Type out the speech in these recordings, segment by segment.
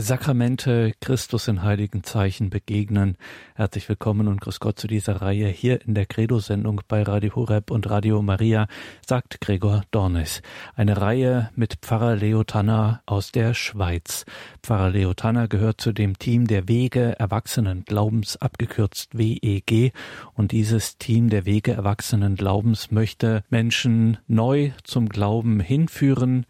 Sakramente Christus in heiligen Zeichen begegnen. Herzlich willkommen und grüß Gott zu dieser Reihe hier in der Credo-Sendung bei Radio Horeb und Radio Maria, sagt Gregor Dornis. Eine Reihe mit Pfarrer Leo Tanner aus der Schweiz. Pfarrer Leo Tanner gehört zu dem Team der Wege Erwachsenen Glaubens, abgekürzt WEG. Und dieses Team der Wege Erwachsenen Glaubens möchte Menschen neu zum Glauben hinführen,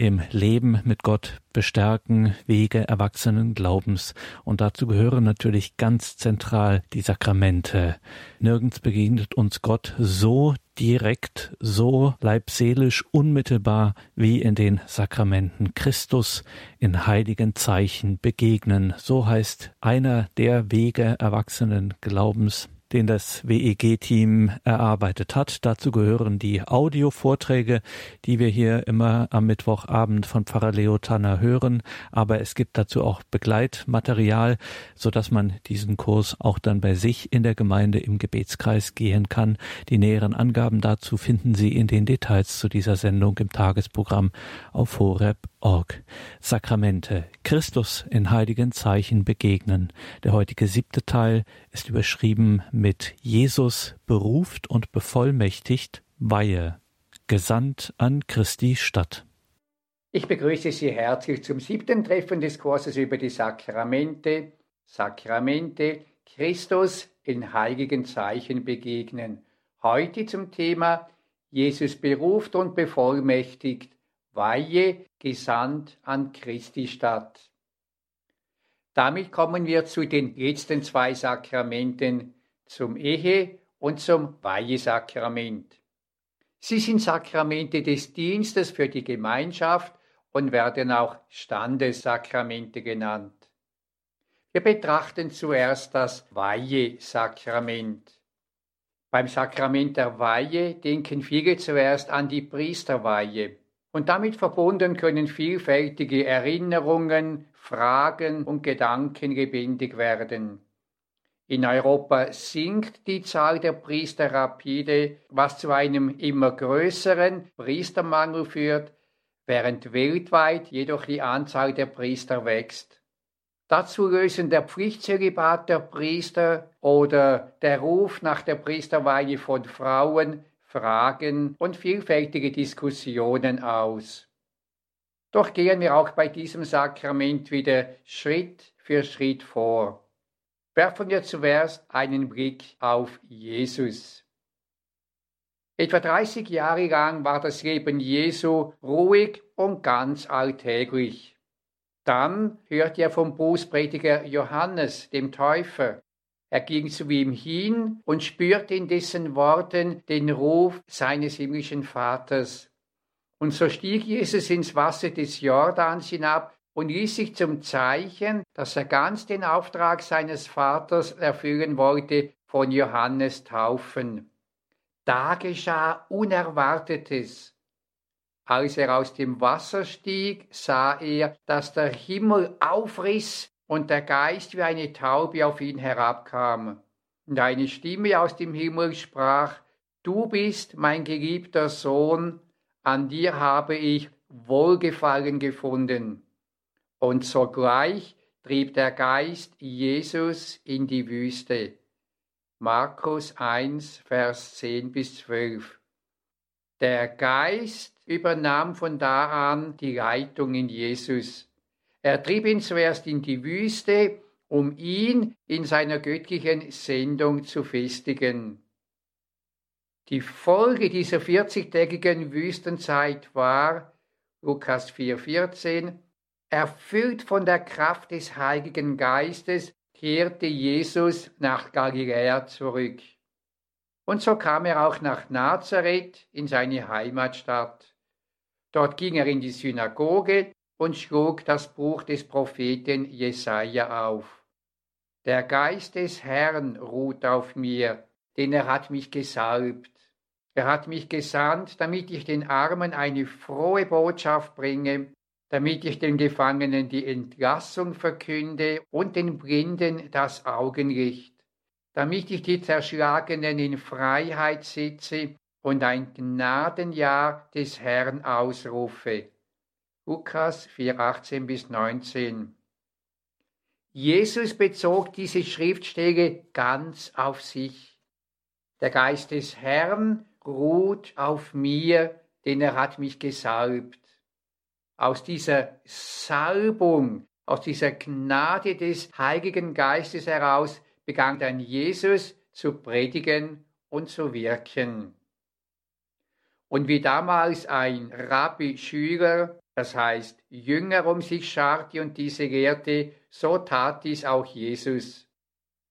im Leben mit Gott bestärken, Wege erwachsenen Glaubens. Und dazu gehören natürlich ganz zentral die Sakramente. Nirgends begegnet uns Gott so direkt, so leibseelisch, unmittelbar wie in den Sakramenten Christus in heiligen Zeichen begegnen. So heißt einer der Wege erwachsenen Glaubens den das WEG-Team erarbeitet hat. Dazu gehören die Audiovorträge, die wir hier immer am Mittwochabend von Pfarrer Leo Tanner hören. Aber es gibt dazu auch Begleitmaterial, so dass man diesen Kurs auch dann bei sich in der Gemeinde im Gebetskreis gehen kann. Die näheren Angaben dazu finden Sie in den Details zu dieser Sendung im Tagesprogramm auf horeb.org. Sakramente. Christus in heiligen Zeichen begegnen. Der heutige siebte Teil ist überschrieben mit Jesus beruft und bevollmächtigt Weihe, gesandt an Christi Stadt. Ich begrüße Sie herzlich zum siebten Treffen des Kurses über die Sakramente. Sakramente, Christus in heiligen Zeichen begegnen. Heute zum Thema Jesus beruft und bevollmächtigt, Weihe, gesandt an Christi Stadt. Damit kommen wir zu den letzten zwei Sakramenten, zum Ehe- und zum Weihesakrament. Sie sind Sakramente des Dienstes für die Gemeinschaft und werden auch Standessakramente genannt. Wir betrachten zuerst das Weihesakrament. Beim Sakrament der Weihe denken viele zuerst an die Priesterweihe. Und damit verbunden können vielfältige Erinnerungen, Fragen und Gedanken lebendig werden. In Europa sinkt die Zahl der Priester rapide, was zu einem immer größeren Priestermangel führt, während weltweit jedoch die Anzahl der Priester wächst. Dazu lösen der Pflichtzölibat der Priester oder der Ruf nach der Priesterweihe von Frauen Fragen und vielfältige Diskussionen aus. Doch gehen wir auch bei diesem Sakrament wieder Schritt für Schritt vor. Werfen wir zuerst einen Blick auf Jesus. Etwa 30 Jahre lang war das Leben Jesu ruhig und ganz alltäglich. Dann hörte er vom Bußprediger Johannes, dem Täufer. Er ging zu ihm hin und spürte in dessen Worten den Ruf seines himmlischen Vaters. Und so stieg Jesus ins Wasser des Jordans hinab und ließ sich zum Zeichen, dass er ganz den Auftrag seines Vaters erfüllen wollte, von Johannes taufen. Da geschah Unerwartetes. Als er aus dem Wasser stieg, sah er, dass der Himmel aufriss und der Geist wie eine Taube auf ihn herabkam. Und eine Stimme aus dem Himmel sprach, Du bist mein geliebter Sohn, an dir habe ich Wohlgefallen gefunden. Und sogleich trieb der Geist Jesus in die Wüste. Markus 1, Vers 10 bis 12. Der Geist übernahm von da an die Leitung in Jesus. Er trieb ihn zuerst in die Wüste, um ihn in seiner göttlichen Sendung zu festigen. Die Folge dieser 40-tägigen Wüstenzeit war, Lukas 4,14, Erfüllt von der Kraft des Heiligen Geistes kehrte Jesus nach Galiläa zurück. Und so kam er auch nach Nazareth in seine Heimatstadt. Dort ging er in die Synagoge und schlug das Buch des Propheten Jesaja auf. Der Geist des Herrn ruht auf mir, denn er hat mich gesalbt. Er hat mich gesandt, damit ich den Armen eine frohe Botschaft bringe damit ich den Gefangenen die Entlassung verkünde und den Blinden das Augenlicht, damit ich die Zerschlagenen in Freiheit sitze und ein Gnadenjahr des Herrn ausrufe. Lukas 4, 18 bis 19. Jesus bezog diese Schriftstelle ganz auf sich. Der Geist des Herrn ruht auf mir, denn er hat mich gesalbt. Aus dieser Salbung, aus dieser Gnade des Heiligen Geistes heraus begann dann Jesus zu predigen und zu wirken. Und wie damals ein Rabbi-Schüler, das heißt Jünger um sich scharte und diese lehrte, so tat dies auch Jesus.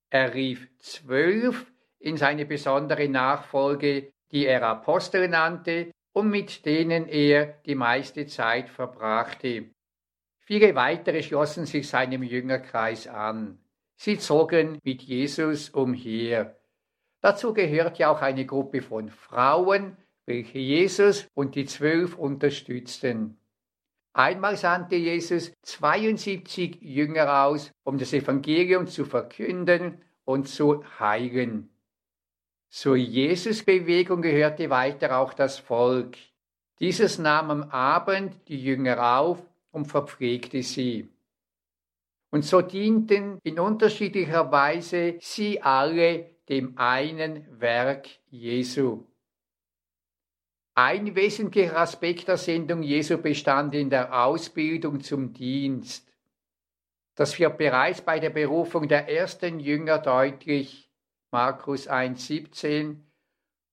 Er rief zwölf in seine besondere Nachfolge, die er Apostel nannte und mit denen er die meiste Zeit verbrachte. Viele weitere schlossen sich seinem Jüngerkreis an. Sie zogen mit Jesus umher. Dazu gehört ja auch eine Gruppe von Frauen, welche Jesus und die Zwölf unterstützten. Einmal sandte Jesus 72 Jünger aus, um das Evangelium zu verkünden und zu heilen. Zur Jesusbewegung gehörte weiter auch das Volk. Dieses nahm am Abend die Jünger auf und verpflegte sie. Und so dienten in unterschiedlicher Weise sie alle dem einen Werk Jesu. Ein wesentlicher Aspekt der Sendung Jesu bestand in der Ausbildung zum Dienst. Das wird bereits bei der Berufung der ersten Jünger deutlich. Markus 1,17,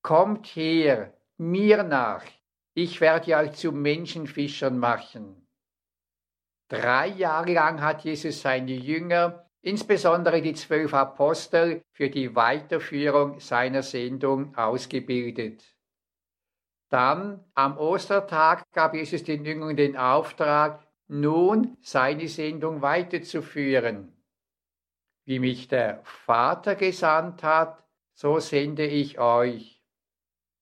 Kommt her, mir nach, ich werde euch zu Menschenfischern machen. Drei Jahre lang hat Jesus seine Jünger, insbesondere die zwölf Apostel, für die Weiterführung seiner Sendung ausgebildet. Dann am Ostertag gab Jesus den Jüngern den Auftrag, nun seine Sendung weiterzuführen. Wie mich der Vater gesandt hat, so sende ich euch.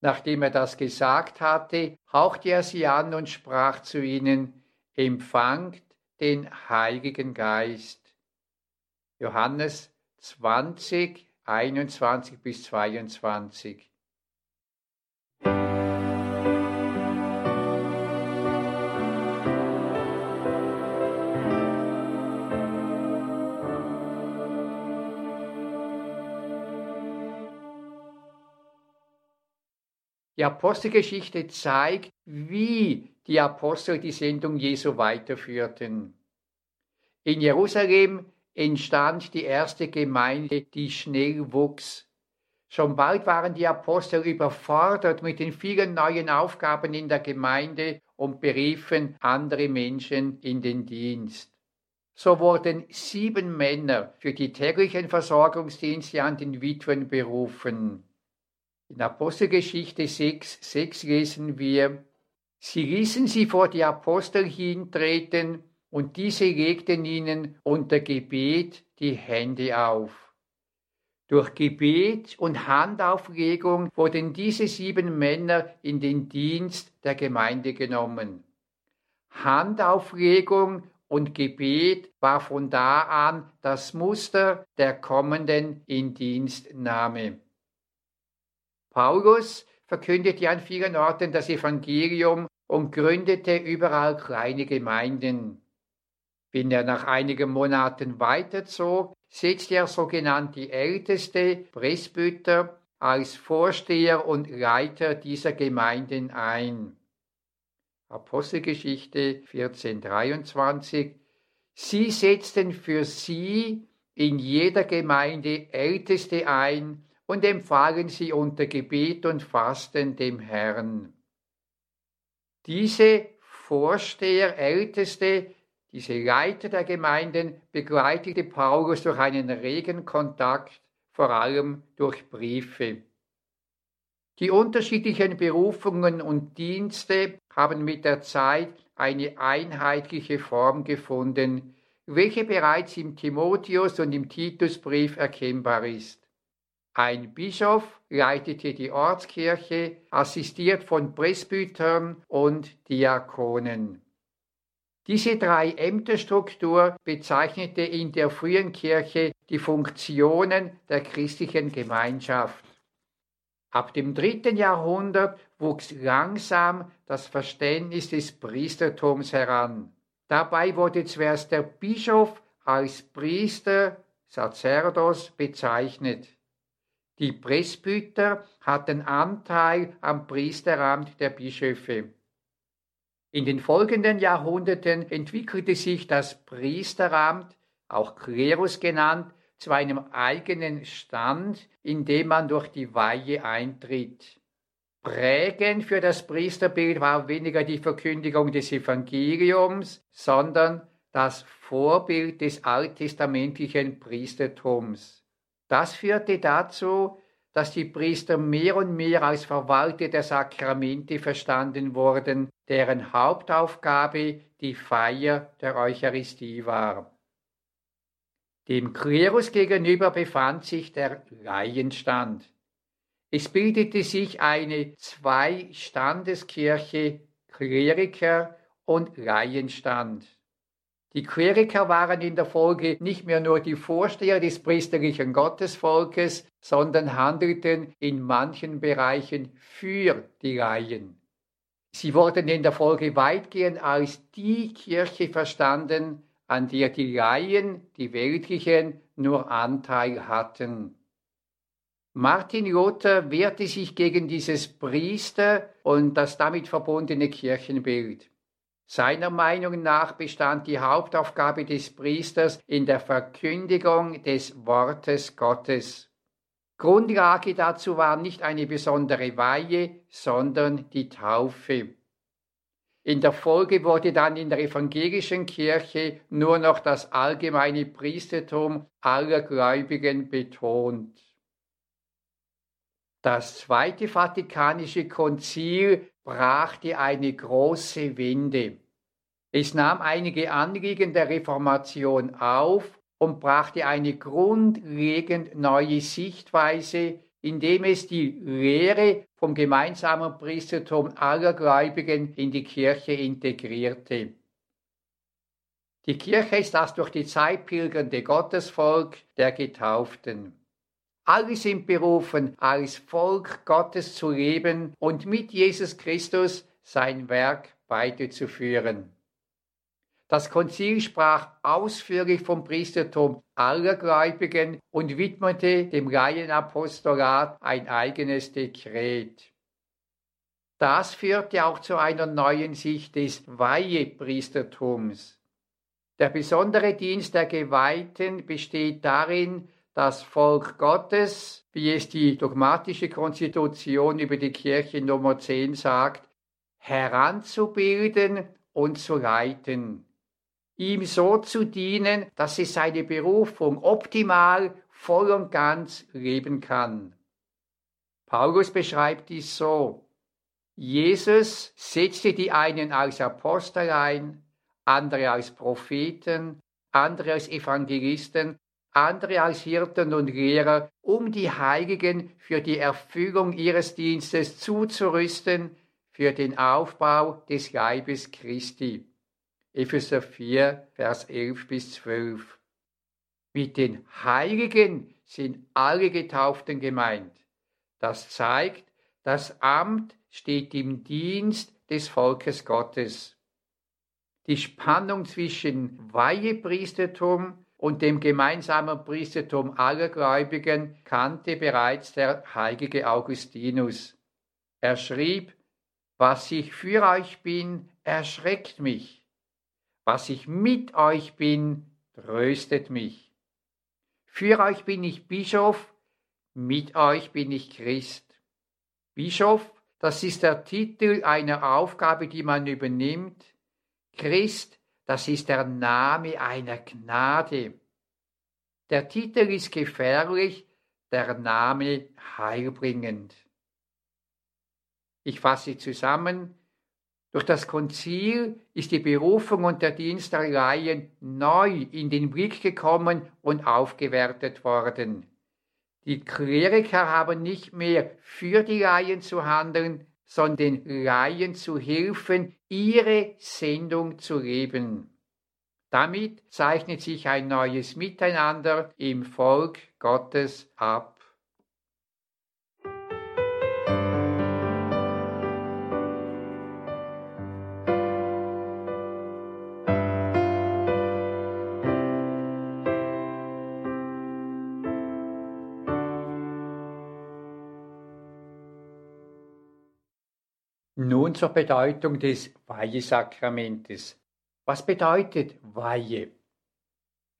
Nachdem er das gesagt hatte, hauchte er sie an und sprach zu ihnen, empfangt den Heiligen Geist. Johannes 20, 21 bis 22. Die Apostelgeschichte zeigt, wie die Apostel die Sendung Jesu weiterführten. In Jerusalem entstand die erste Gemeinde, die schnell wuchs. Schon bald waren die Apostel überfordert mit den vielen neuen Aufgaben in der Gemeinde und beriefen andere Menschen in den Dienst. So wurden sieben Männer für die täglichen Versorgungsdienste an den Witwen berufen. In Apostelgeschichte 6, 6 lesen wir, Sie ließen sie vor die Apostel hintreten und diese legten ihnen unter Gebet die Hände auf. Durch Gebet und Handauflegung wurden diese sieben Männer in den Dienst der Gemeinde genommen. Handauflegung und Gebet war von da an das Muster der kommenden Indienstnahme. Paulus verkündete an vielen Orten das Evangelium und gründete überall kleine Gemeinden. Wenn er nach einigen Monaten weiterzog, setzte er sogenannte Älteste, Presbyter, als Vorsteher und Leiter dieser Gemeinden ein. Apostelgeschichte 1423 Sie setzten für sie in jeder Gemeinde Älteste ein, und empfahlen sie unter Gebet und Fasten dem Herrn. Diese Vorsteher, Älteste, diese Leiter der Gemeinden begleitete Paulus durch einen regen Kontakt, vor allem durch Briefe. Die unterschiedlichen Berufungen und Dienste haben mit der Zeit eine einheitliche Form gefunden, welche bereits im Timotheus und im Titusbrief erkennbar ist. Ein Bischof leitete die Ortskirche, assistiert von Presbytern und Diakonen. Diese drei Ämterstruktur bezeichnete in der frühen Kirche die Funktionen der christlichen Gemeinschaft. Ab dem dritten Jahrhundert wuchs langsam das Verständnis des Priestertums heran. Dabei wurde zuerst der Bischof als Priester, Sacerdos bezeichnet. Die Presbyter hatten Anteil am Priesteramt der Bischöfe. In den folgenden Jahrhunderten entwickelte sich das Priesteramt, auch Klerus genannt, zu einem eigenen Stand, in dem man durch die Weihe eintritt. Prägend für das Priesterbild war weniger die Verkündigung des Evangeliums, sondern das Vorbild des alttestamentlichen Priestertums. Das führte dazu, dass die Priester mehr und mehr als Verwalter der Sakramente verstanden wurden, deren Hauptaufgabe die Feier der Eucharistie war. Dem Klerus gegenüber befand sich der Laienstand. Es bildete sich eine Zwei-Standeskirche, Kleriker und Laienstand. Die Kleriker waren in der Folge nicht mehr nur die Vorsteher des priesterlichen Gottesvolkes, sondern handelten in manchen Bereichen für die Laien. Sie wurden in der Folge weitgehend als die Kirche verstanden, an der die Laien, die weltlichen, nur Anteil hatten. Martin Luther wehrte sich gegen dieses Priester und das damit verbundene Kirchenbild. Seiner Meinung nach bestand die Hauptaufgabe des Priesters in der Verkündigung des Wortes Gottes. Grundlage dazu war nicht eine besondere Weihe, sondern die Taufe. In der Folge wurde dann in der evangelischen Kirche nur noch das allgemeine Priestertum aller Gläubigen betont. Das Zweite Vatikanische Konzil brachte eine große Wende. Es nahm einige Anliegen der Reformation auf und brachte eine grundlegend neue Sichtweise, indem es die Lehre vom gemeinsamen Priestertum aller Gläubigen in die Kirche integrierte. Die Kirche ist das durch die Zeit pilgernde Gottesvolk der Getauften. Alle sind berufen, als Volk Gottes zu leben und mit Jesus Christus sein Werk weiterzuführen. Das Konzil sprach ausführlich vom Priestertum aller Gläubigen und widmete dem Laienapostolat ein eigenes Dekret. Das führte auch zu einer neuen Sicht des Weihepriestertums. Der besondere Dienst der Geweihten besteht darin, das Volk Gottes, wie es die dogmatische Konstitution über die Kirche Nummer 10 sagt, heranzubilden und zu leiten, ihm so zu dienen, dass es seine Berufung optimal, voll und ganz leben kann. Paulus beschreibt dies so. Jesus setzte die einen als Apostel ein, andere als Propheten, andere als Evangelisten andere als Hirten und Lehrer, um die Heiligen für die Erfüllung ihres Dienstes zuzurüsten, für den Aufbau des Leibes Christi. Epheser 4, Vers 11 bis 12. Mit den Heiligen sind alle Getauften gemeint. Das zeigt, das Amt steht im Dienst des Volkes Gottes. Die Spannung zwischen Weihepriestertum und dem gemeinsamen Priestertum aller Gläubigen kannte bereits der heilige Augustinus. Er schrieb, was ich für euch bin, erschreckt mich. Was ich mit euch bin, tröstet mich. Für euch bin ich Bischof, mit euch bin ich Christ. Bischof, das ist der Titel einer Aufgabe, die man übernimmt. Christ, das ist der Name einer Gnade. Der Titel ist gefährlich, der Name heilbringend. Ich fasse zusammen. Durch das Konzil ist die Berufung und der Dienst der Laien neu in den Blick gekommen und aufgewertet worden. Die Kleriker haben nicht mehr für die Laien zu handeln, sondern Laien zu helfen, ihre Sendung zu leben. Damit zeichnet sich ein neues Miteinander im Volk Gottes ab. Zur Bedeutung des Weihesakramentes. Was bedeutet Weihe?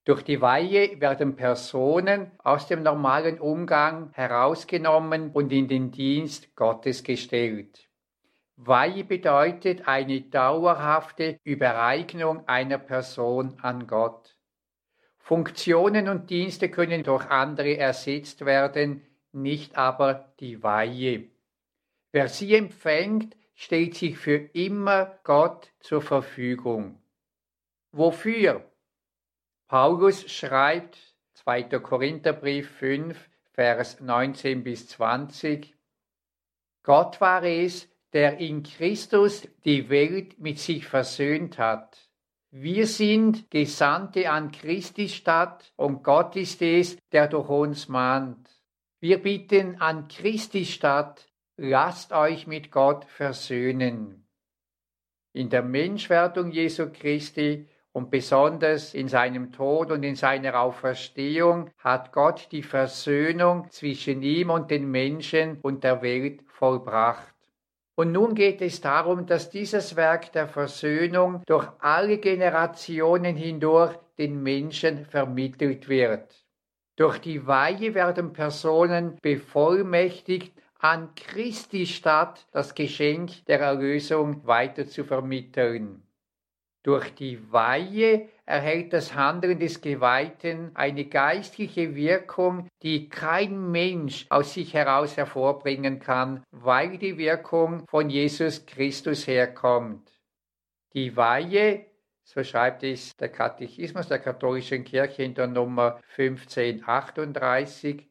Durch die Weihe werden Personen aus dem normalen Umgang herausgenommen und in den Dienst Gottes gestellt. Weihe bedeutet eine dauerhafte Übereignung einer Person an Gott. Funktionen und Dienste können durch andere ersetzt werden, nicht aber die Weihe. Wer sie empfängt, stellt sich für immer Gott zur Verfügung. Wofür? Paulus schreibt 2. Korintherbrief 5, Vers 19 bis 20, Gott war es, der in Christus die Welt mit sich versöhnt hat. Wir sind Gesandte an Christi Stadt und Gott ist es, der durch uns mahnt. Wir bitten an Christi Stadt, lasst euch mit Gott versöhnen. In der Menschwerdung Jesu Christi und besonders in seinem Tod und in seiner Auferstehung hat Gott die Versöhnung zwischen ihm und den Menschen und der Welt vollbracht. Und nun geht es darum, dass dieses Werk der Versöhnung durch alle Generationen hindurch den Menschen vermittelt wird. Durch die Weihe werden Personen bevollmächtigt, an Christi Stadt das Geschenk der Erlösung weiter zu vermitteln. Durch die Weihe erhält das Handeln des Geweihten eine geistliche Wirkung, die kein Mensch aus sich heraus hervorbringen kann, weil die Wirkung von Jesus Christus herkommt. Die Weihe, so schreibt es der Katechismus der katholischen Kirche in der Nummer 1538,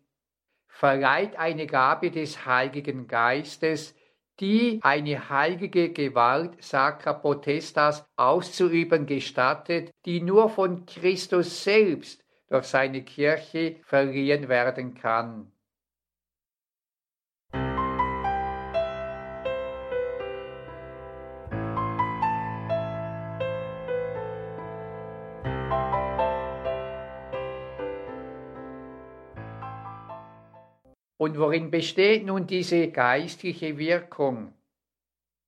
verleiht eine Gabe des Heiligen Geistes, die eine heilige Gewalt Sacra Potestas auszuüben gestattet, die nur von Christus selbst durch seine Kirche verliehen werden kann. Und worin besteht nun diese geistliche Wirkung?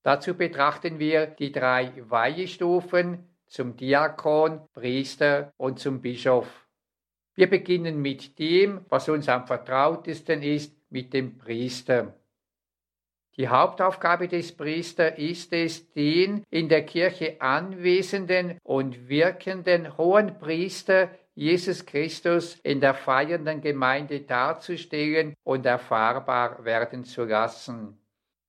Dazu betrachten wir die drei Weihestufen zum Diakon, Priester und zum Bischof. Wir beginnen mit dem, was uns am vertrautesten ist, mit dem Priester. Die Hauptaufgabe des Priesters ist es, den in der Kirche anwesenden und wirkenden hohen Priester Jesus Christus in der feiernden Gemeinde darzustellen und erfahrbar werden zu lassen.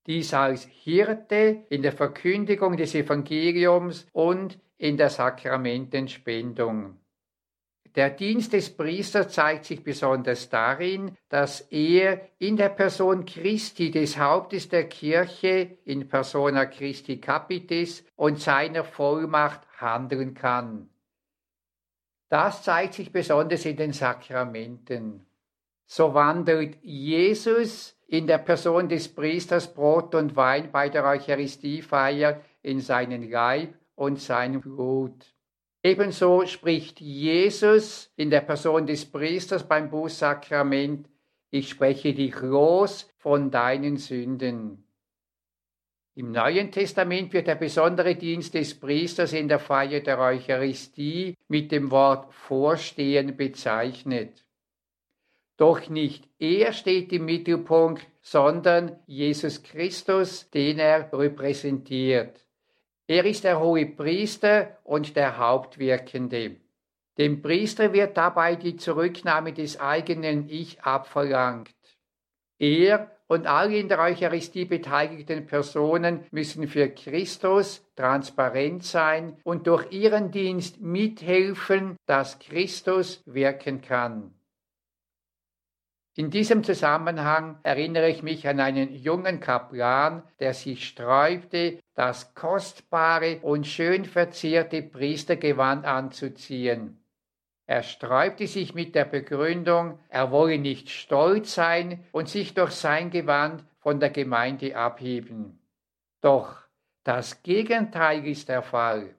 Dies als Hirte in der Verkündigung des Evangeliums und in der Sakramentenspendung. Der Dienst des Priesters zeigt sich besonders darin, dass er in der Person Christi, des Hauptes der Kirche, in persona Christi Capitis und seiner Vollmacht handeln kann. Das zeigt sich besonders in den Sakramenten. So wandelt Jesus in der Person des Priesters Brot und Wein bei der Eucharistiefeier in seinen Leib und seinem Blut. Ebenso spricht Jesus in der Person des Priesters beim Bußsakrament, ich spreche dich los von deinen Sünden. Im Neuen Testament wird der besondere Dienst des Priesters in der Feier der Eucharistie mit dem Wort Vorstehen bezeichnet. Doch nicht er steht im Mittelpunkt, sondern Jesus Christus, den er repräsentiert. Er ist der hohe Priester und der Hauptwirkende. Dem Priester wird dabei die Zurücknahme des eigenen Ich abverlangt. Er und alle in der Eucharistie beteiligten Personen müssen für Christus transparent sein und durch ihren Dienst mithelfen, dass Christus wirken kann. In diesem Zusammenhang erinnere ich mich an einen jungen Kaplan, der sich sträubte, das kostbare und schön verzierte Priestergewand anzuziehen. Er sträubte sich mit der Begründung, er wolle nicht stolz sein und sich durch sein Gewand von der Gemeinde abheben. Doch das Gegenteil ist der Fall.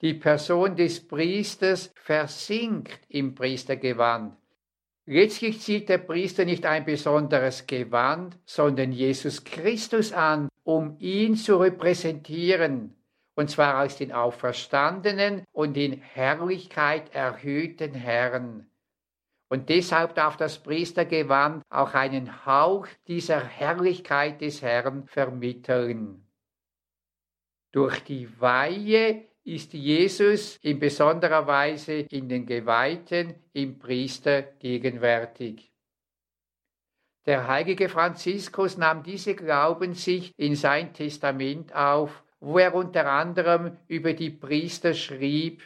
Die Person des Priesters versinkt im Priestergewand. Letztlich zieht der Priester nicht ein besonderes Gewand, sondern Jesus Christus an um ihn zu repräsentieren, und zwar als den auferstandenen und in Herrlichkeit erhöhten Herrn. Und deshalb darf das Priestergewand auch einen Hauch dieser Herrlichkeit des Herrn vermitteln. Durch die Weihe ist Jesus in besonderer Weise in den Geweihten, im Priester gegenwärtig. Der heilige Franziskus nahm diese Glaubenssicht in sein Testament auf, wo er unter anderem über die Priester schrieb,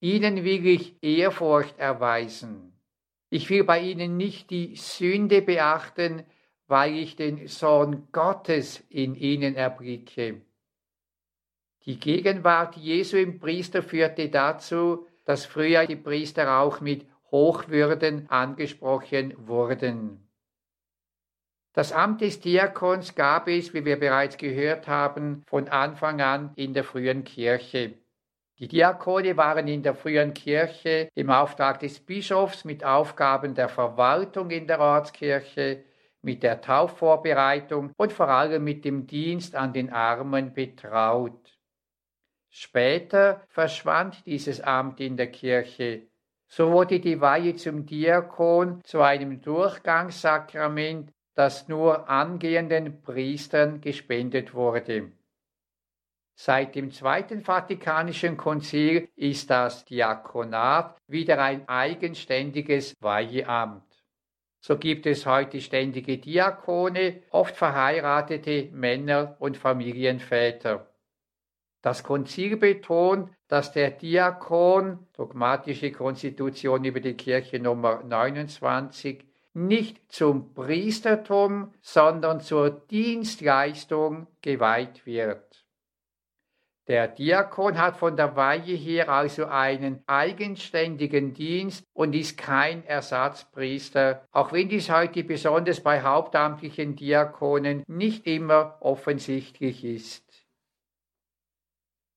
Ihnen will ich Ehrfurcht erweisen. Ich will bei ihnen nicht die Sünde beachten, weil ich den Sohn Gottes in ihnen erblicke. Die Gegenwart Jesu im Priester führte dazu, dass früher die Priester auch mit Hochwürden angesprochen wurden. Das Amt des Diakons gab es, wie wir bereits gehört haben, von Anfang an in der frühen Kirche. Die Diakone waren in der frühen Kirche im Auftrag des Bischofs mit Aufgaben der Verwaltung in der Ortskirche, mit der Taufvorbereitung und vor allem mit dem Dienst an den Armen betraut. Später verschwand dieses Amt in der Kirche. So wurde die Weihe zum Diakon zu einem Durchgangssakrament, das nur angehenden Priestern gespendet wurde. Seit dem Zweiten Vatikanischen Konzil ist das Diakonat wieder ein eigenständiges Weiheamt. So gibt es heute ständige Diakone, oft verheiratete Männer und Familienväter. Das Konzil betont, dass der Diakon, dogmatische Konstitution über die Kirche Nummer 29, nicht zum Priestertum, sondern zur Dienstleistung geweiht wird. Der Diakon hat von der Weihe her also einen eigenständigen Dienst und ist kein Ersatzpriester, auch wenn dies heute besonders bei hauptamtlichen Diakonen nicht immer offensichtlich ist.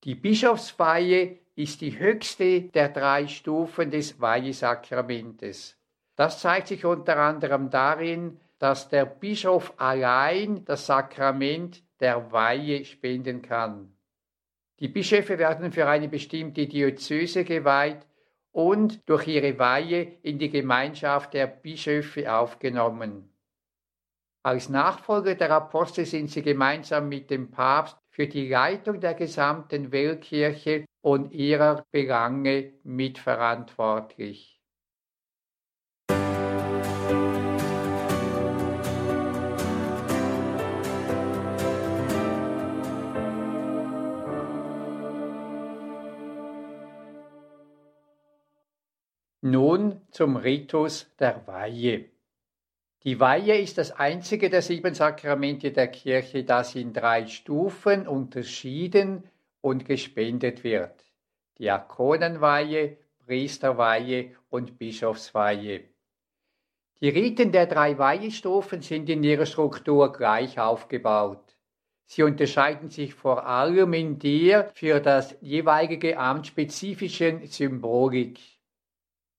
Die Bischofsweihe ist die höchste der drei Stufen des Weihesakramentes. Das zeigt sich unter anderem darin, dass der Bischof allein das Sakrament der Weihe spenden kann. Die Bischöfe werden für eine bestimmte Diözese geweiht und durch ihre Weihe in die Gemeinschaft der Bischöfe aufgenommen. Als Nachfolger der Apostel sind sie gemeinsam mit dem Papst für die Leitung der gesamten Weltkirche und ihrer Belange mitverantwortlich. Nun zum Ritus der Weihe. Die Weihe ist das einzige der sieben Sakramente der Kirche, das in drei Stufen unterschieden und gespendet wird. Diakonenweihe, Priesterweihe und Bischofsweihe. Die Riten der drei Weihestufen sind in ihrer Struktur gleich aufgebaut. Sie unterscheiden sich vor allem in der für das jeweilige Amt spezifischen Symbolik.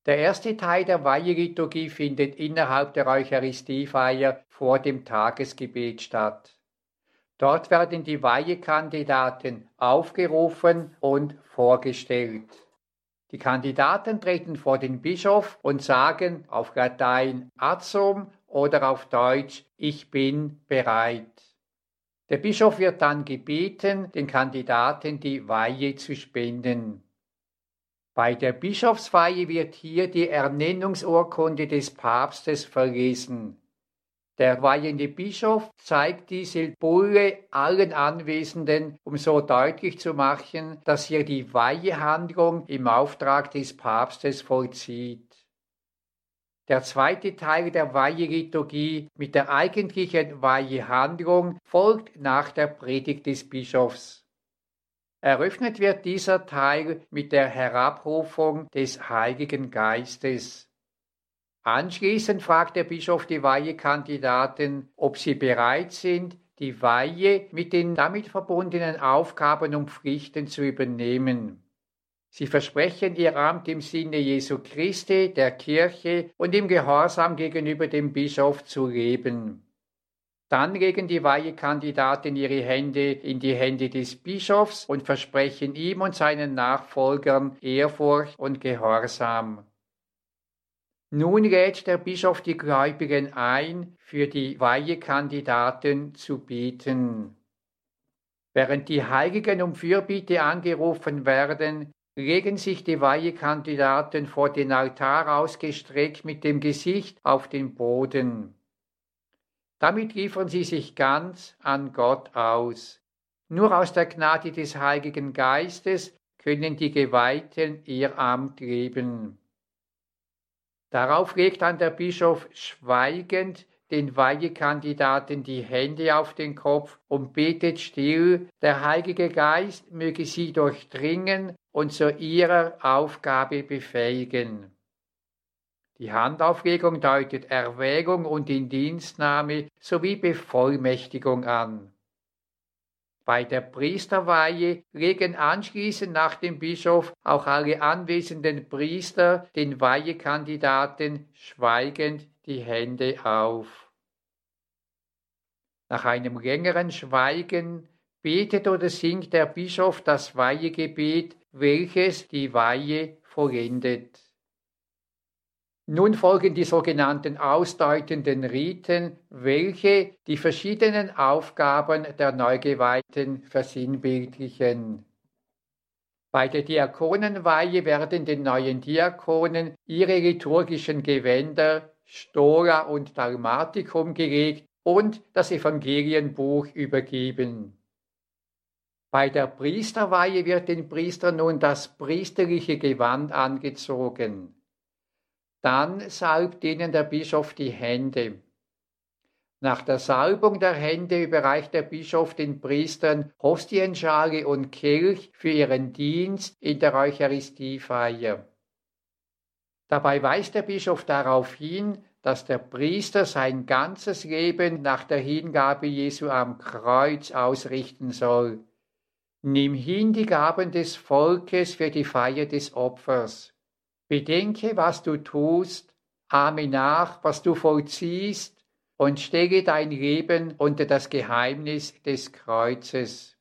Der erste Teil der Weiheliturgie findet innerhalb der Eucharistiefeier vor dem Tagesgebet statt. Dort werden die Weihekandidaten aufgerufen und vorgestellt. Die Kandidaten treten vor den Bischof und sagen auf Latein Azum oder auf Deutsch Ich bin bereit. Der Bischof wird dann gebeten, den Kandidaten die Weihe zu spenden. Bei der Bischofsweihe wird hier die Ernennungsurkunde des Papstes verlesen. Der weihende Bischof zeigt diese Bulle allen Anwesenden, um so deutlich zu machen, dass hier die Weihehandlung im Auftrag des Papstes vollzieht. Der zweite Teil der Weiheliturgie mit der eigentlichen Weihehandlung folgt nach der Predigt des Bischofs. Eröffnet wird dieser Teil mit der Herabrufung des Heiligen Geistes. Anschließend fragt der Bischof die Weihekandidaten, ob sie bereit sind, die Weihe mit den damit verbundenen Aufgaben und Pflichten zu übernehmen. Sie versprechen ihr Amt im Sinne Jesu Christi, der Kirche und im Gehorsam gegenüber dem Bischof zu leben. Dann legen die Weihekandidaten ihre Hände in die Hände des Bischofs und versprechen ihm und seinen Nachfolgern Ehrfurcht und Gehorsam. Nun lädt der Bischof die Gläubigen ein, für die Weihekandidaten zu beten. Während die Heiligen um Fürbitte angerufen werden, legen sich die Weihekandidaten vor den Altar ausgestreckt mit dem Gesicht auf den Boden. Damit liefern sie sich ganz an Gott aus. Nur aus der Gnade des Heiligen Geistes können die Geweihten ihr Amt leben. Darauf legt dann der Bischof schweigend den Weihekandidaten die Hände auf den Kopf und betet still, der Heilige Geist möge sie durchdringen und zu ihrer Aufgabe befähigen. Die Handauflegung deutet Erwägung und Indienstnahme sowie Bevollmächtigung an. Bei der Priesterweihe legen anschließend nach dem Bischof auch alle anwesenden Priester den Weihekandidaten schweigend die Hände auf. Nach einem längeren Schweigen betet oder singt der Bischof das Weihegebet, welches die Weihe vollendet. Nun folgen die sogenannten ausdeutenden Riten, welche die verschiedenen Aufgaben der Neugeweihten versinnbildlichen. Bei der Diakonenweihe werden den neuen Diakonen ihre liturgischen Gewänder, Stola und Dalmaticum gelegt und das Evangelienbuch übergeben. Bei der Priesterweihe wird den Priestern nun das priesterliche Gewand angezogen. Dann salbt ihnen der Bischof die Hände. Nach der Salbung der Hände überreicht der Bischof den Priestern Hostienschale und Kelch für ihren Dienst in der Eucharistiefeier. Dabei weist der Bischof darauf hin, dass der Priester sein ganzes Leben nach der Hingabe Jesu am Kreuz ausrichten soll. Nimm hin die Gaben des Volkes für die Feier des Opfers. Bedenke, was du tust, ahme nach, was du vollziehst, und stelle dein Leben unter das Geheimnis des Kreuzes.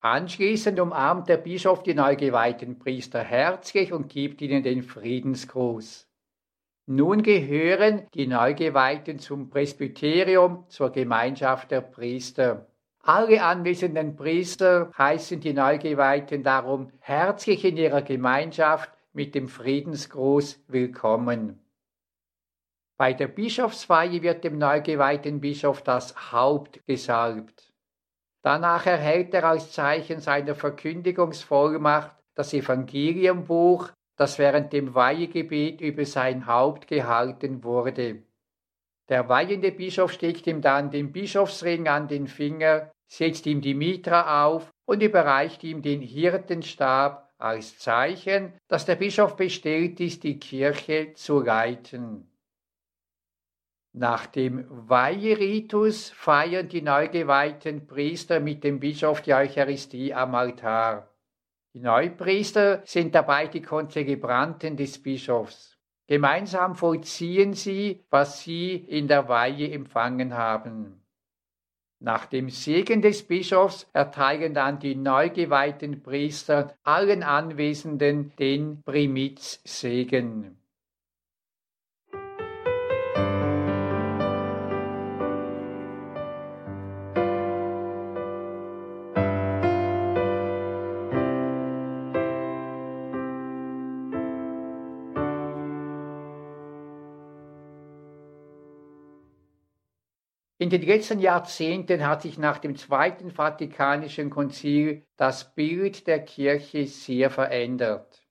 Anschließend umarmt der Bischof die neugeweihten Priester herzlich und gibt ihnen den Friedensgruß. Nun gehören die Neugeweihten zum Presbyterium, zur Gemeinschaft der Priester. Alle anwesenden Priester heißen die Neugeweihten darum herzlich in ihrer Gemeinschaft mit dem Friedensgruß willkommen. Bei der Bischofsweihe wird dem neugeweihten Bischof das Haupt gesalbt. Danach erhält er als Zeichen seiner Verkündigungsvollmacht das Evangeliumbuch, das während dem Weihegebet über sein Haupt gehalten wurde. Der weihende Bischof steckt ihm dann den Bischofsring an den Finger, setzt ihm die Mitra auf und überreicht ihm den Hirtenstab als Zeichen, dass der Bischof bestellt ist, die Kirche zu leiten. Nach dem Weiheritus feiern die neu geweihten Priester mit dem Bischof die Eucharistie am Altar. Die Neupriester sind dabei die Konzelebranten des Bischofs. Gemeinsam vollziehen sie, was sie in der Weihe empfangen haben. Nach dem Segen des Bischofs erteilen dann die neu geweihten Priester allen Anwesenden den Primizsegen. In den letzten Jahrzehnten hat sich nach dem Zweiten Vatikanischen Konzil das Bild der Kirche sehr verändert.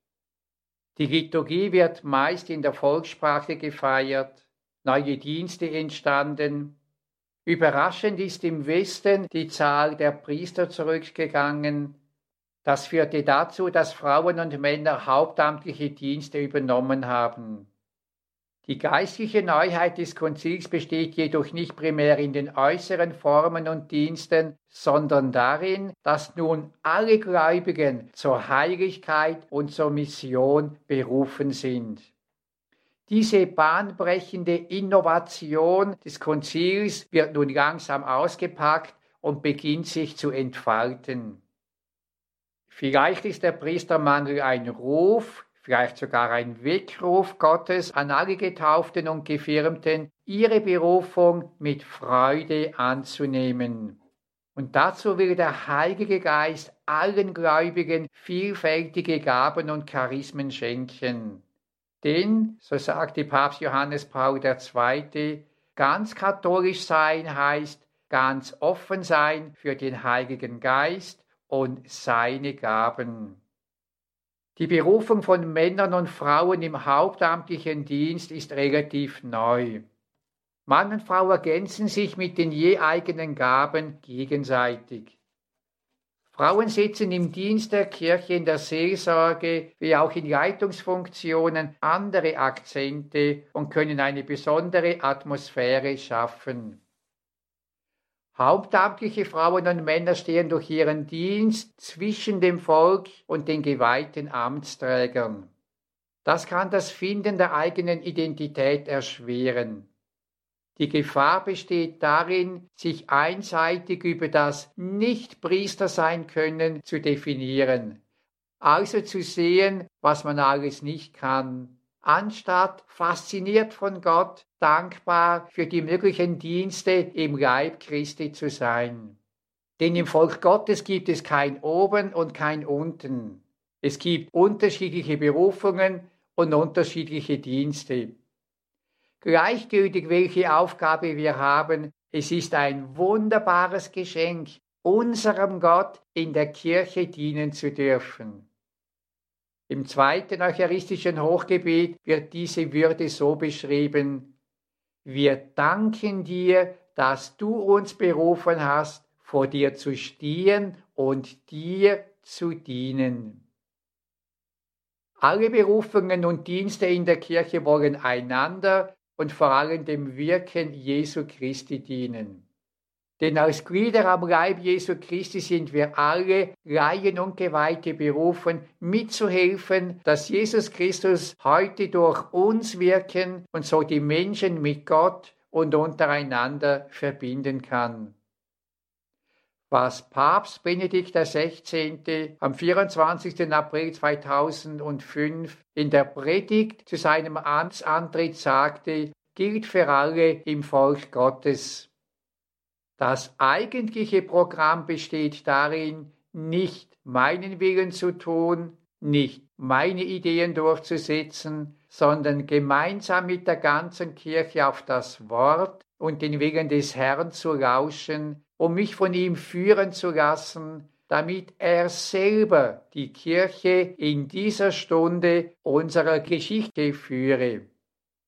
Die Liturgie wird meist in der Volkssprache gefeiert, neue Dienste entstanden. Überraschend ist im Westen die Zahl der Priester zurückgegangen. Das führte dazu, dass Frauen und Männer hauptamtliche Dienste übernommen haben. Die geistliche Neuheit des Konzils besteht jedoch nicht primär in den äußeren Formen und Diensten, sondern darin, dass nun alle Gläubigen zur Heiligkeit und zur Mission berufen sind. Diese bahnbrechende Innovation des Konzils wird nun langsam ausgepackt und beginnt sich zu entfalten. Vielleicht ist der Priestermangel ein Ruf, vielleicht sogar ein Weckruf Gottes an alle Getauften und Gefirmten, ihre Berufung mit Freude anzunehmen. Und dazu will der Heilige Geist allen Gläubigen vielfältige Gaben und Charismen schenken. Denn, so sagt die Papst Johannes Paul II., ganz katholisch sein heißt ganz offen sein für den Heiligen Geist und seine Gaben. Die Berufung von Männern und Frauen im hauptamtlichen Dienst ist relativ neu. Mann und Frau ergänzen sich mit den je eigenen Gaben gegenseitig. Frauen setzen im Dienst der Kirche in der Seelsorge wie auch in Leitungsfunktionen andere Akzente und können eine besondere Atmosphäre schaffen. Hauptamtliche Frauen und Männer stehen durch ihren Dienst zwischen dem Volk und den geweihten Amtsträgern. Das kann das Finden der eigenen Identität erschweren. Die Gefahr besteht darin, sich einseitig über das Nicht-Priester sein können zu definieren, also zu sehen, was man alles nicht kann, anstatt fasziniert von Gott, dankbar für die möglichen Dienste im Leib Christi zu sein. Denn im Volk Gottes gibt es kein Oben und kein Unten. Es gibt unterschiedliche Berufungen und unterschiedliche Dienste. Gleichgültig, welche Aufgabe wir haben, es ist ein wunderbares Geschenk, unserem Gott in der Kirche dienen zu dürfen. Im zweiten eucharistischen Hochgebet wird diese Würde so beschrieben. Wir danken dir, dass du uns berufen hast, vor dir zu stehen und dir zu dienen. Alle Berufungen und Dienste in der Kirche wollen einander und vor allem dem Wirken Jesu Christi dienen. Denn als Glieder am Leib Jesu Christi sind wir alle Laien und Geweihte berufen, mitzuhelfen, dass Jesus Christus heute durch uns wirken und so die Menschen mit Gott und untereinander verbinden kann. Was Papst Benedikt XVI. am 24. April 2005 in der Predigt zu seinem Amtsantritt sagte, gilt für alle im Volk Gottes. Das eigentliche Programm besteht darin, nicht meinen Willen zu tun, nicht meine Ideen durchzusetzen, sondern gemeinsam mit der ganzen Kirche auf das Wort und den Willen des Herrn zu lauschen, um mich von ihm führen zu lassen, damit er selber die Kirche in dieser Stunde unserer Geschichte führe.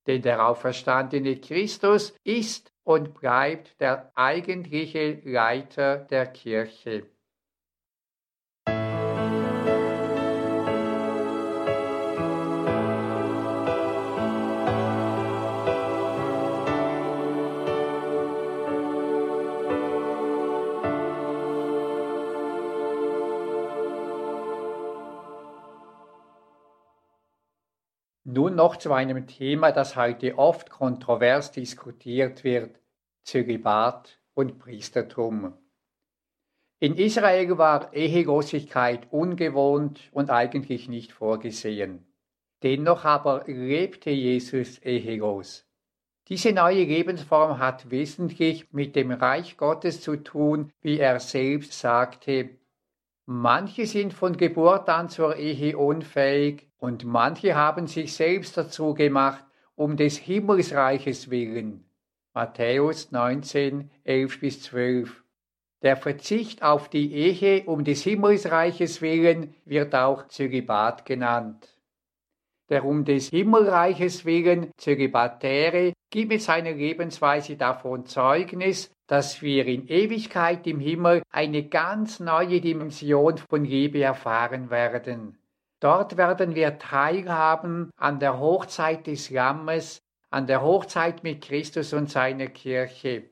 Denn der auferstandene Christus ist und bleibt der eigentliche Leiter der Kirche. Nun noch zu einem Thema, das heute oft kontrovers diskutiert wird, Zölibat und Priestertum. In Israel war Ehelosigkeit ungewohnt und eigentlich nicht vorgesehen. Dennoch aber lebte Jesus ehelos. Diese neue Lebensform hat wesentlich mit dem Reich Gottes zu tun, wie er selbst sagte, Manche sind von Geburt an zur Ehe unfähig und manche haben sich selbst dazu gemacht, um des Himmelsreiches willen. Matthäus 19, 11 bis 12. Der Verzicht auf die Ehe um des Himmelsreiches willen wird auch Zölibat genannt. Der um des Himmelreiches willen Zölibatäre gibt mit seiner Lebensweise davon Zeugnis, dass wir in Ewigkeit im Himmel eine ganz neue Dimension von Liebe erfahren werden. Dort werden wir teilhaben an der Hochzeit des Lammes, an der Hochzeit mit Christus und seiner Kirche.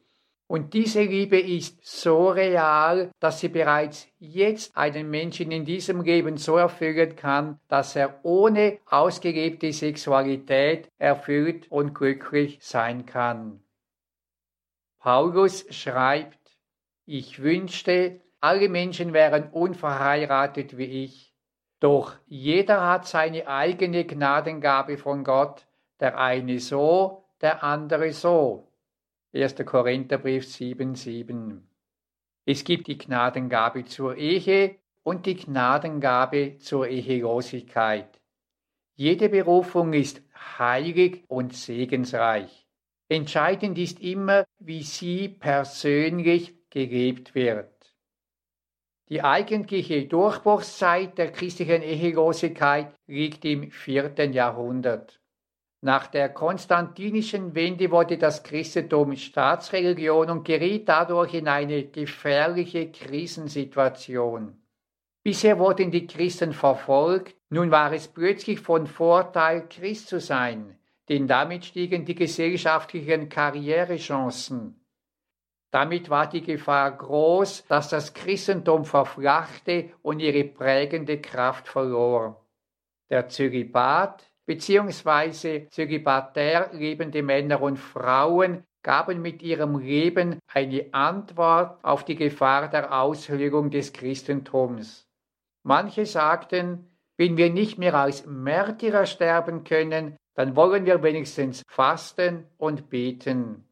Und diese Liebe ist so real, dass sie bereits jetzt einen Menschen in diesem Leben so erfüllen kann, dass er ohne ausgelebte Sexualität erfüllt und glücklich sein kann. Paulus schreibt, ich wünschte, alle Menschen wären unverheiratet wie ich. Doch jeder hat seine eigene Gnadengabe von Gott, der eine so, der andere so. 1. Korintherbrief 7,7. Es gibt die Gnadengabe zur Ehe und die Gnadengabe zur Ehelosigkeit. Jede Berufung ist heilig und segensreich. Entscheidend ist immer, wie sie persönlich gelebt wird. Die eigentliche Durchbruchszeit der christlichen Ehelosigkeit liegt im vierten Jahrhundert. Nach der konstantinischen Wende wurde das Christentum Staatsreligion und geriet dadurch in eine gefährliche Krisensituation. Bisher wurden die Christen verfolgt, nun war es plötzlich von Vorteil, Christ zu sein, denn damit stiegen die gesellschaftlichen Karrierechancen. Damit war die Gefahr groß, dass das Christentum verflachte und ihre prägende Kraft verlor. Der Zölibat bzw. zölibatär lebende Männer und Frauen gaben mit ihrem Leben eine Antwort auf die Gefahr der Aushöhlung des Christentums. Manche sagten, wenn wir nicht mehr als Märtyrer sterben können, dann wollen wir wenigstens fasten und beten.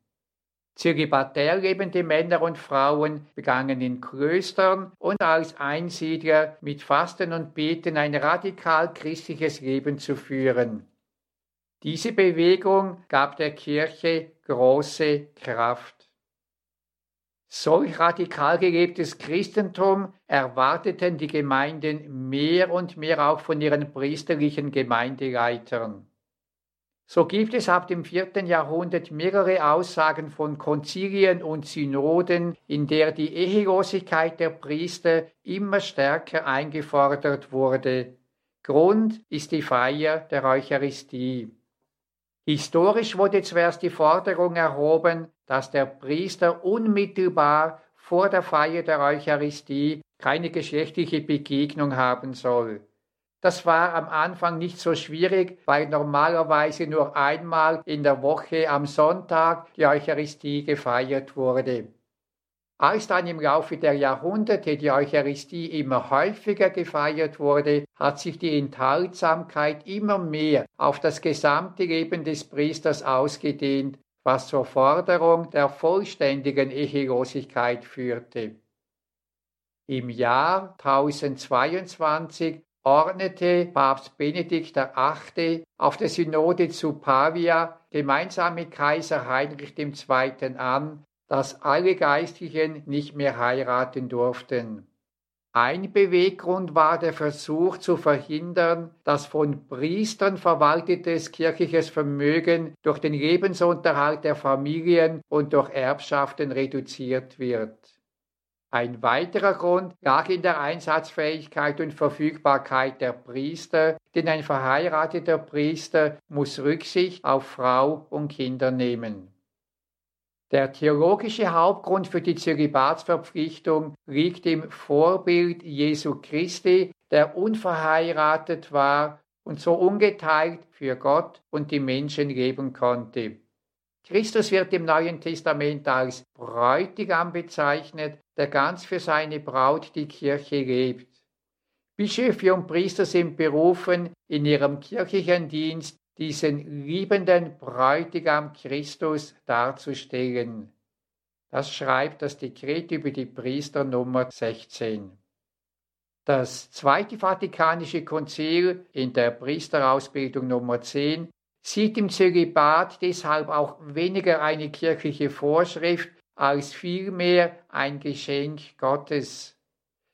Zölibatär lebende Männer und Frauen begangen in Klöstern und als Einsiedler mit Fasten und Beten ein radikal christliches Leben zu führen. Diese Bewegung gab der Kirche große Kraft. Solch radikal gelebtes Christentum erwarteten die Gemeinden mehr und mehr auch von ihren priesterlichen Gemeindeleitern. So gibt es ab dem vierten Jahrhundert mehrere Aussagen von Konzilien und Synoden, in der die Ehelosigkeit der Priester immer stärker eingefordert wurde. Grund ist die Feier der Eucharistie. Historisch wurde zuerst die Forderung erhoben, dass der Priester unmittelbar vor der Feier der Eucharistie keine geschlechtliche Begegnung haben soll. Das war am Anfang nicht so schwierig, weil normalerweise nur einmal in der Woche am Sonntag die Eucharistie gefeiert wurde. Als dann im Laufe der Jahrhunderte die Eucharistie immer häufiger gefeiert wurde, hat sich die Enthaltsamkeit immer mehr auf das gesamte Leben des Priesters ausgedehnt, was zur Forderung der vollständigen Ehelosigkeit führte. Im Jahr 1022 ordnete Papst Benedikt VIII. auf der Synode zu Pavia gemeinsam mit Kaiser Heinrich II. an, dass alle Geistlichen nicht mehr heiraten durften. Ein Beweggrund war der Versuch zu verhindern, dass von Priestern verwaltetes kirchliches Vermögen durch den Lebensunterhalt der Familien und durch Erbschaften reduziert wird. Ein weiterer Grund lag in der Einsatzfähigkeit und Verfügbarkeit der Priester, denn ein verheirateter Priester muss Rücksicht auf Frau und Kinder nehmen. Der theologische Hauptgrund für die Zölibatsverpflichtung liegt im Vorbild Jesu Christi, der unverheiratet war und so ungeteilt für Gott und die Menschen leben konnte. Christus wird im Neuen Testament als Bräutigam bezeichnet, der ganz für seine Braut die Kirche lebt. Bischöfe und Priester sind berufen, in ihrem kirchlichen Dienst diesen liebenden Bräutigam Christus darzustellen. Das schreibt das Dekret über die Priester Nummer 16. Das Zweite Vatikanische Konzil in der Priesterausbildung Nummer 10 sieht im Zölibat deshalb auch weniger eine kirchliche Vorschrift als vielmehr ein Geschenk Gottes.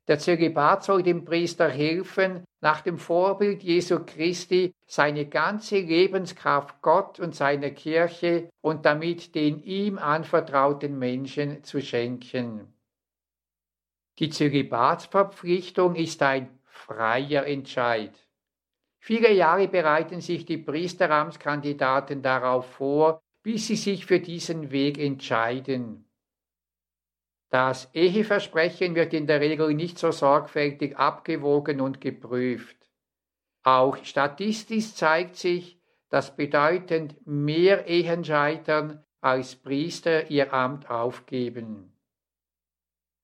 Der Zölibat soll dem Priester helfen, nach dem Vorbild Jesu Christi seine ganze Lebenskraft Gott und seiner Kirche und damit den ihm anvertrauten Menschen zu schenken. Die Zölibatsverpflichtung ist ein freier Entscheid. Viele Jahre bereiten sich die Priesteramtskandidaten darauf vor, bis sie sich für diesen Weg entscheiden. Das Eheversprechen wird in der Regel nicht so sorgfältig abgewogen und geprüft. Auch statistisch zeigt sich, dass bedeutend mehr Ehen scheitern, als Priester ihr Amt aufgeben.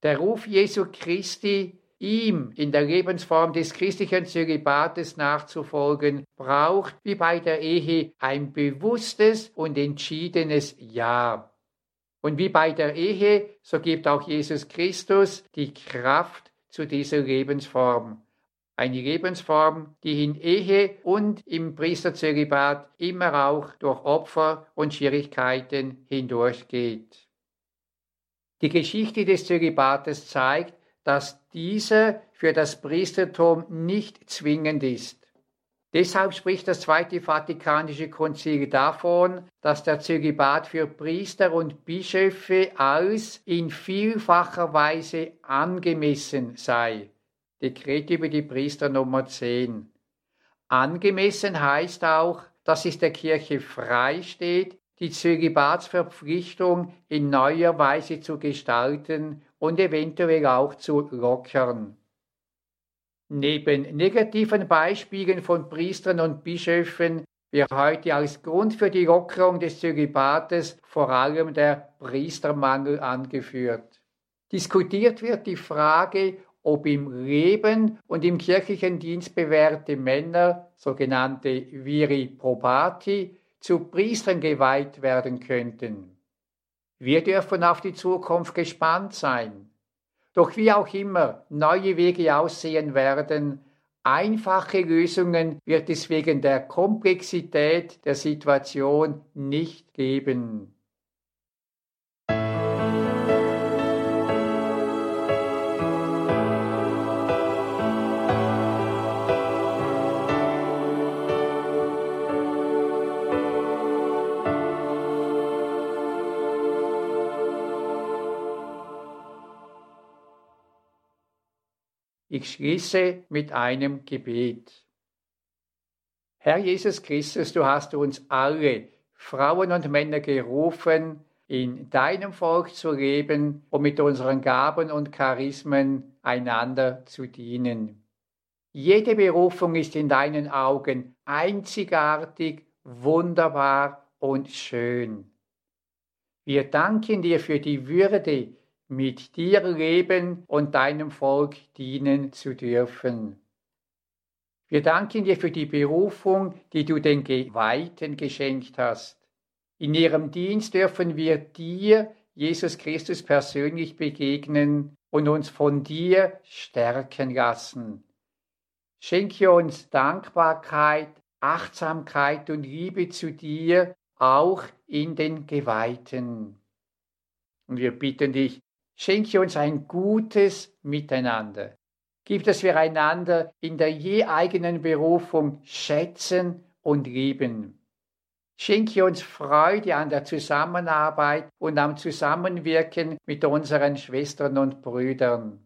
Der Ruf Jesu Christi, ihm in der Lebensform des christlichen Zölibates nachzufolgen, braucht wie bei der Ehe ein bewusstes und entschiedenes Ja. Und wie bei der Ehe, so gibt auch Jesus Christus die Kraft zu dieser Lebensform. Eine Lebensform, die in Ehe und im Priesterzölibat immer auch durch Opfer und Schwierigkeiten hindurchgeht. Die Geschichte des Zölibates zeigt, dass dieser für das Priestertum nicht zwingend ist. Deshalb spricht das Zweite Vatikanische Konzil davon, dass der Zölibat für Priester und Bischöfe als in vielfacher Weise angemessen sei. Dekret über die Priester Nummer 10. Angemessen heißt auch, dass es der Kirche frei steht, die Zölibatsverpflichtung in neuer Weise zu gestalten und eventuell auch zu lockern. Neben negativen Beispielen von Priestern und Bischöfen wird heute als Grund für die Lockerung des Zölibates vor allem der Priestermangel angeführt. Diskutiert wird die Frage, ob im Leben und im kirchlichen Dienst bewährte Männer, sogenannte Viri probati, zu Priestern geweiht werden könnten. Wir dürfen auf die Zukunft gespannt sein. Doch wie auch immer neue Wege aussehen werden, einfache Lösungen wird es wegen der Komplexität der Situation nicht geben. Ich schließe mit einem Gebet. Herr Jesus Christus, du hast uns alle, Frauen und Männer, gerufen, in deinem Volk zu leben und mit unseren Gaben und Charismen einander zu dienen. Jede Berufung ist in deinen Augen einzigartig, wunderbar und schön. Wir danken dir für die Würde, mit dir leben und deinem Volk dienen zu dürfen. Wir danken dir für die Berufung, die du den Geweihten geschenkt hast. In ihrem Dienst dürfen wir dir, Jesus Christus, persönlich begegnen und uns von dir stärken lassen. Schenke uns Dankbarkeit, Achtsamkeit und Liebe zu dir, auch in den Geweihten. Und wir bitten dich, Schenke uns ein gutes Miteinander. Gib, dass wir einander in der je eigenen Berufung schätzen und lieben. Schenke uns Freude an der Zusammenarbeit und am Zusammenwirken mit unseren Schwestern und Brüdern.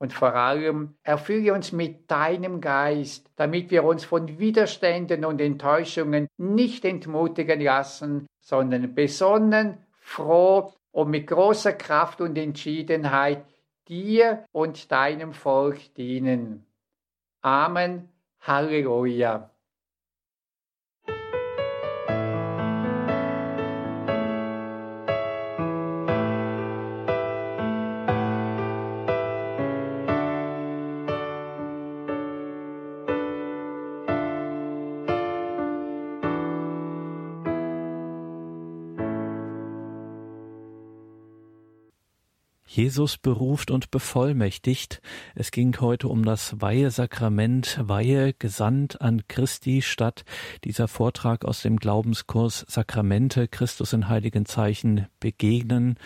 Und vor allem erfülle uns mit deinem Geist, damit wir uns von Widerständen und Enttäuschungen nicht entmutigen lassen, sondern besonnen, froh und mit großer Kraft und Entschiedenheit dir und deinem Volk dienen. Amen. Halleluja. Jesus beruft und bevollmächtigt. Es ging heute um das Weihesakrament, Weihe gesandt an Christi Stadt. Dieser Vortrag aus dem Glaubenskurs Sakramente Christus in heiligen Zeichen begegnen.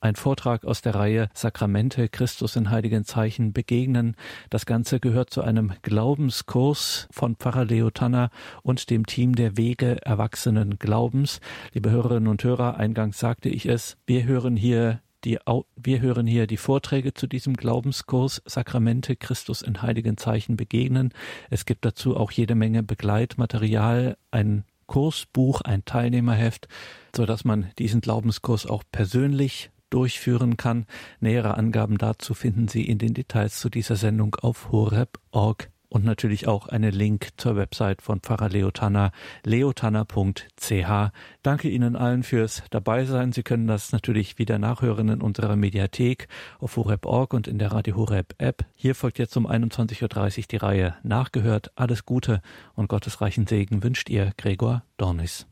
Ein Vortrag aus der Reihe Sakramente Christus in heiligen Zeichen begegnen. Das Ganze gehört zu einem Glaubenskurs von Pfarrer Leo Tanner und dem Team der Wege Erwachsenen Glaubens. Liebe Hörerinnen und Hörer, eingangs sagte ich es, wir hören hier die, wir hören hier die Vorträge zu diesem Glaubenskurs Sakramente Christus in heiligen Zeichen begegnen. Es gibt dazu auch jede Menge Begleitmaterial, ein Kursbuch, ein Teilnehmerheft, so dass man diesen Glaubenskurs auch persönlich durchführen kann. Nähere Angaben dazu finden Sie in den Details zu dieser Sendung auf horeb.org und natürlich auch einen Link zur Website von Pfarrer Leotanner, leotanner.ch. Danke Ihnen allen fürs Dabeisein. Sie können das natürlich wieder nachhören in unserer Mediathek auf horeb.org und in der Radio Horeb App. Hier folgt jetzt um 21.30 Uhr die Reihe Nachgehört. Alles Gute und Gottes reichen Segen wünscht ihr Gregor Dornis.